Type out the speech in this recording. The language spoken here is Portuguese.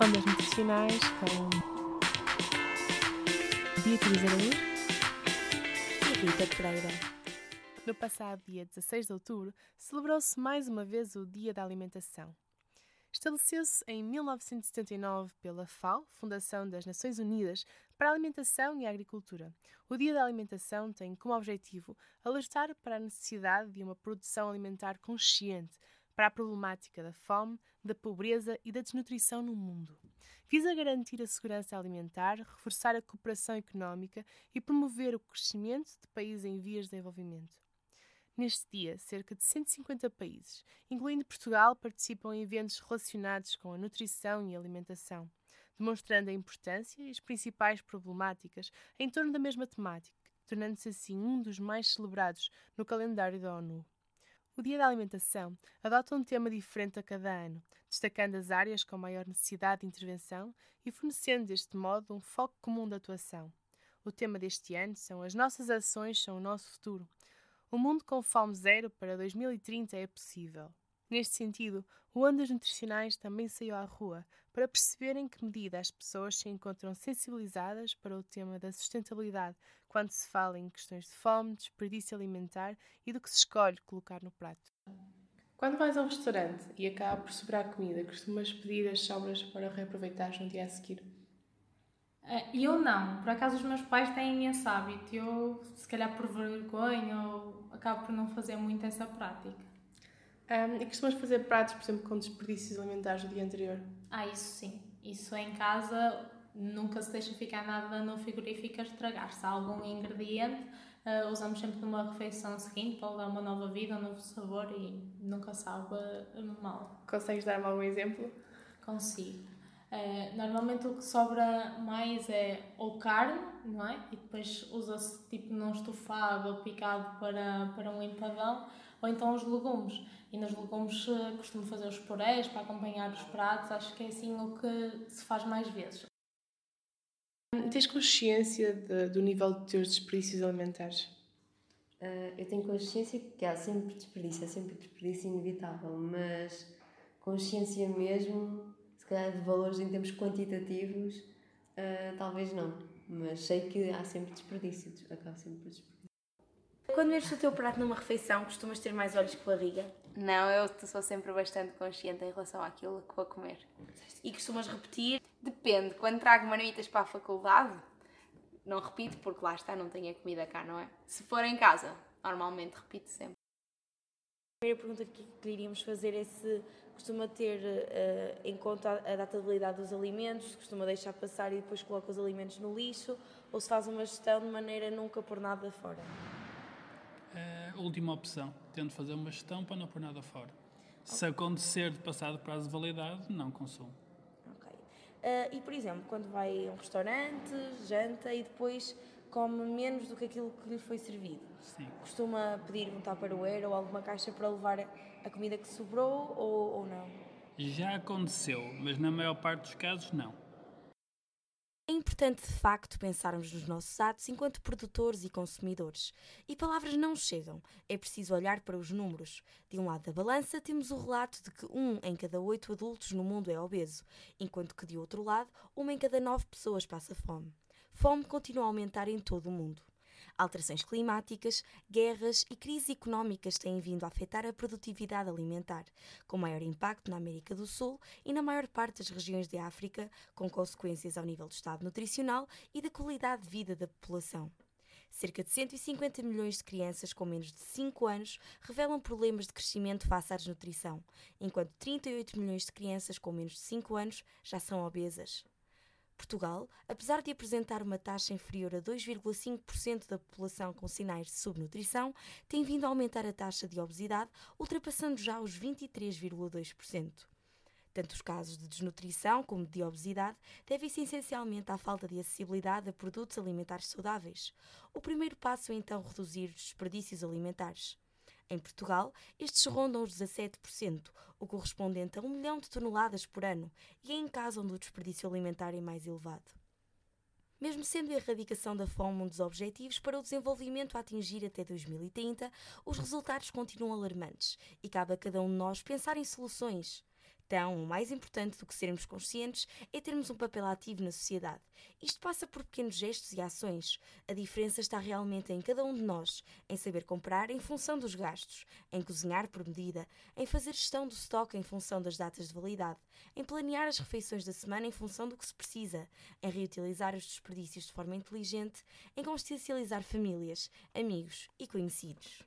Ondas Nutricionais com Beatriz Araújo e Rita Pereira. No passado dia 16 de outubro, celebrou-se mais uma vez o Dia da Alimentação. Estabeleceu-se em 1979 pela FAO, Fundação das Nações Unidas para a Alimentação e a Agricultura. O Dia da Alimentação tem como objetivo alertar para a necessidade de uma produção alimentar consciente, para a problemática da fome, da pobreza e da desnutrição no mundo. Visa garantir a segurança alimentar, reforçar a cooperação económica e promover o crescimento de países em vias de desenvolvimento. Neste dia, cerca de 150 países, incluindo Portugal, participam em eventos relacionados com a nutrição e alimentação, demonstrando a importância e as principais problemáticas em torno da mesma temática, tornando-se assim um dos mais celebrados no calendário da ONU. O Dia da Alimentação adota um tema diferente a cada ano, destacando as áreas com maior necessidade de intervenção e fornecendo deste modo um foco comum de atuação. O tema deste ano são As nossas ações são o nosso futuro. O mundo com fome zero para 2030 é possível. Neste sentido, o Ondas Nutricionais também saiu à rua para perceber em que medida as pessoas se encontram sensibilizadas para o tema da sustentabilidade quando se fala em questões de fome, desperdício alimentar e do que se escolhe colocar no prato. Quando vais a um restaurante e acaba por sobrar comida, costumas pedir as sobras para reaproveitar no dia a seguir? Uh, eu não, por acaso os meus pais têm esse hábito, eu se calhar por vergonha ou acabo por não fazer muito essa prática. Um, e costumas fazer pratos, por exemplo, com desperdícios alimentares do dia anterior? Ah, isso sim. Isso em casa nunca se deixa ficar nada no frigorífico a estragar. Se há algum ingrediente, uh, usamos sempre numa refeição seguinte para dar uma nova vida, um novo sabor e nunca sabe mal. Consegues dar-me algum exemplo? Consigo. Uh, normalmente o que sobra mais é ou carne, não é? E depois usa-se tipo num estofado ou picado para, para um empadão, ou então os legumes. E nos legumes uh, costumo fazer os purés para acompanhar os pratos, acho que é assim o que se faz mais vezes. Tens consciência de, do nível de teus desperdícios alimentares? Uh, eu tenho consciência que há sempre desperdício, há sempre desperdício inevitável, mas consciência mesmo se calhar de valores em termos quantitativos, uh, talvez não. Mas sei que há sempre desperdícios, acaba sempre por desperdício. Quando vês o teu prato numa refeição, costumas ter mais olhos que barriga? Não, eu sou sempre bastante consciente em relação àquilo que vou comer. E costumas repetir? Depende. Quando trago marmitas para a faculdade, não repito porque lá está, não tenho a comida cá, não é? Se for em casa, normalmente repito sempre. A primeira pergunta que lhe iríamos fazer é se costuma ter uh, em conta a data de validade dos alimentos, costuma deixar passar e depois coloca os alimentos no lixo, ou se faz uma gestão de maneira a nunca pôr nada fora? A última opção. Tento fazer uma gestão para não pôr nada fora. Se acontecer de passar do prazo de validade, não consumo. Ok. Uh, e, por exemplo, quando vai a um restaurante, janta e depois come menos do que aquilo que lhe foi servido. Sim. Costuma pedir um tupperware ou alguma caixa para levar a comida que sobrou ou, ou não? Já aconteceu, mas na maior parte dos casos não. É importante de facto pensarmos nos nossos atos enquanto produtores e consumidores. E palavras não chegam, é preciso olhar para os números. De um lado da balança temos o relato de que um em cada oito adultos no mundo é obeso, enquanto que de outro lado, uma em cada nove pessoas passa fome fome continua a aumentar em todo o mundo. Alterações climáticas, guerras e crises económicas têm vindo a afetar a produtividade alimentar, com maior impacto na América do Sul e na maior parte das regiões de África, com consequências ao nível do estado nutricional e da qualidade de vida da população. Cerca de 150 milhões de crianças com menos de 5 anos revelam problemas de crescimento face à desnutrição, enquanto 38 milhões de crianças com menos de 5 anos já são obesas. Portugal, apesar de apresentar uma taxa inferior a 2,5% da população com sinais de subnutrição, tem vindo a aumentar a taxa de obesidade, ultrapassando já os 23,2%. Tanto os casos de desnutrição como de obesidade devem-se essencialmente à falta de acessibilidade a produtos alimentares saudáveis. O primeiro passo é então reduzir os desperdícios alimentares. Em Portugal, estes rondam os 17%, o correspondente a 1 milhão de toneladas por ano, e é em casa onde o desperdício alimentar é mais elevado. Mesmo sendo a erradicação da fome um dos objetivos para o desenvolvimento a atingir até 2030, os resultados continuam alarmantes e cabe a cada um de nós pensar em soluções. Então, mais importante do que sermos conscientes é termos um papel ativo na sociedade. Isto passa por pequenos gestos e ações. A diferença está realmente em cada um de nós, em saber comprar em função dos gastos, em cozinhar por medida, em fazer gestão do estoque em função das datas de validade, em planear as refeições da semana em função do que se precisa, em reutilizar os desperdícios de forma inteligente, em consciencializar famílias, amigos e conhecidos.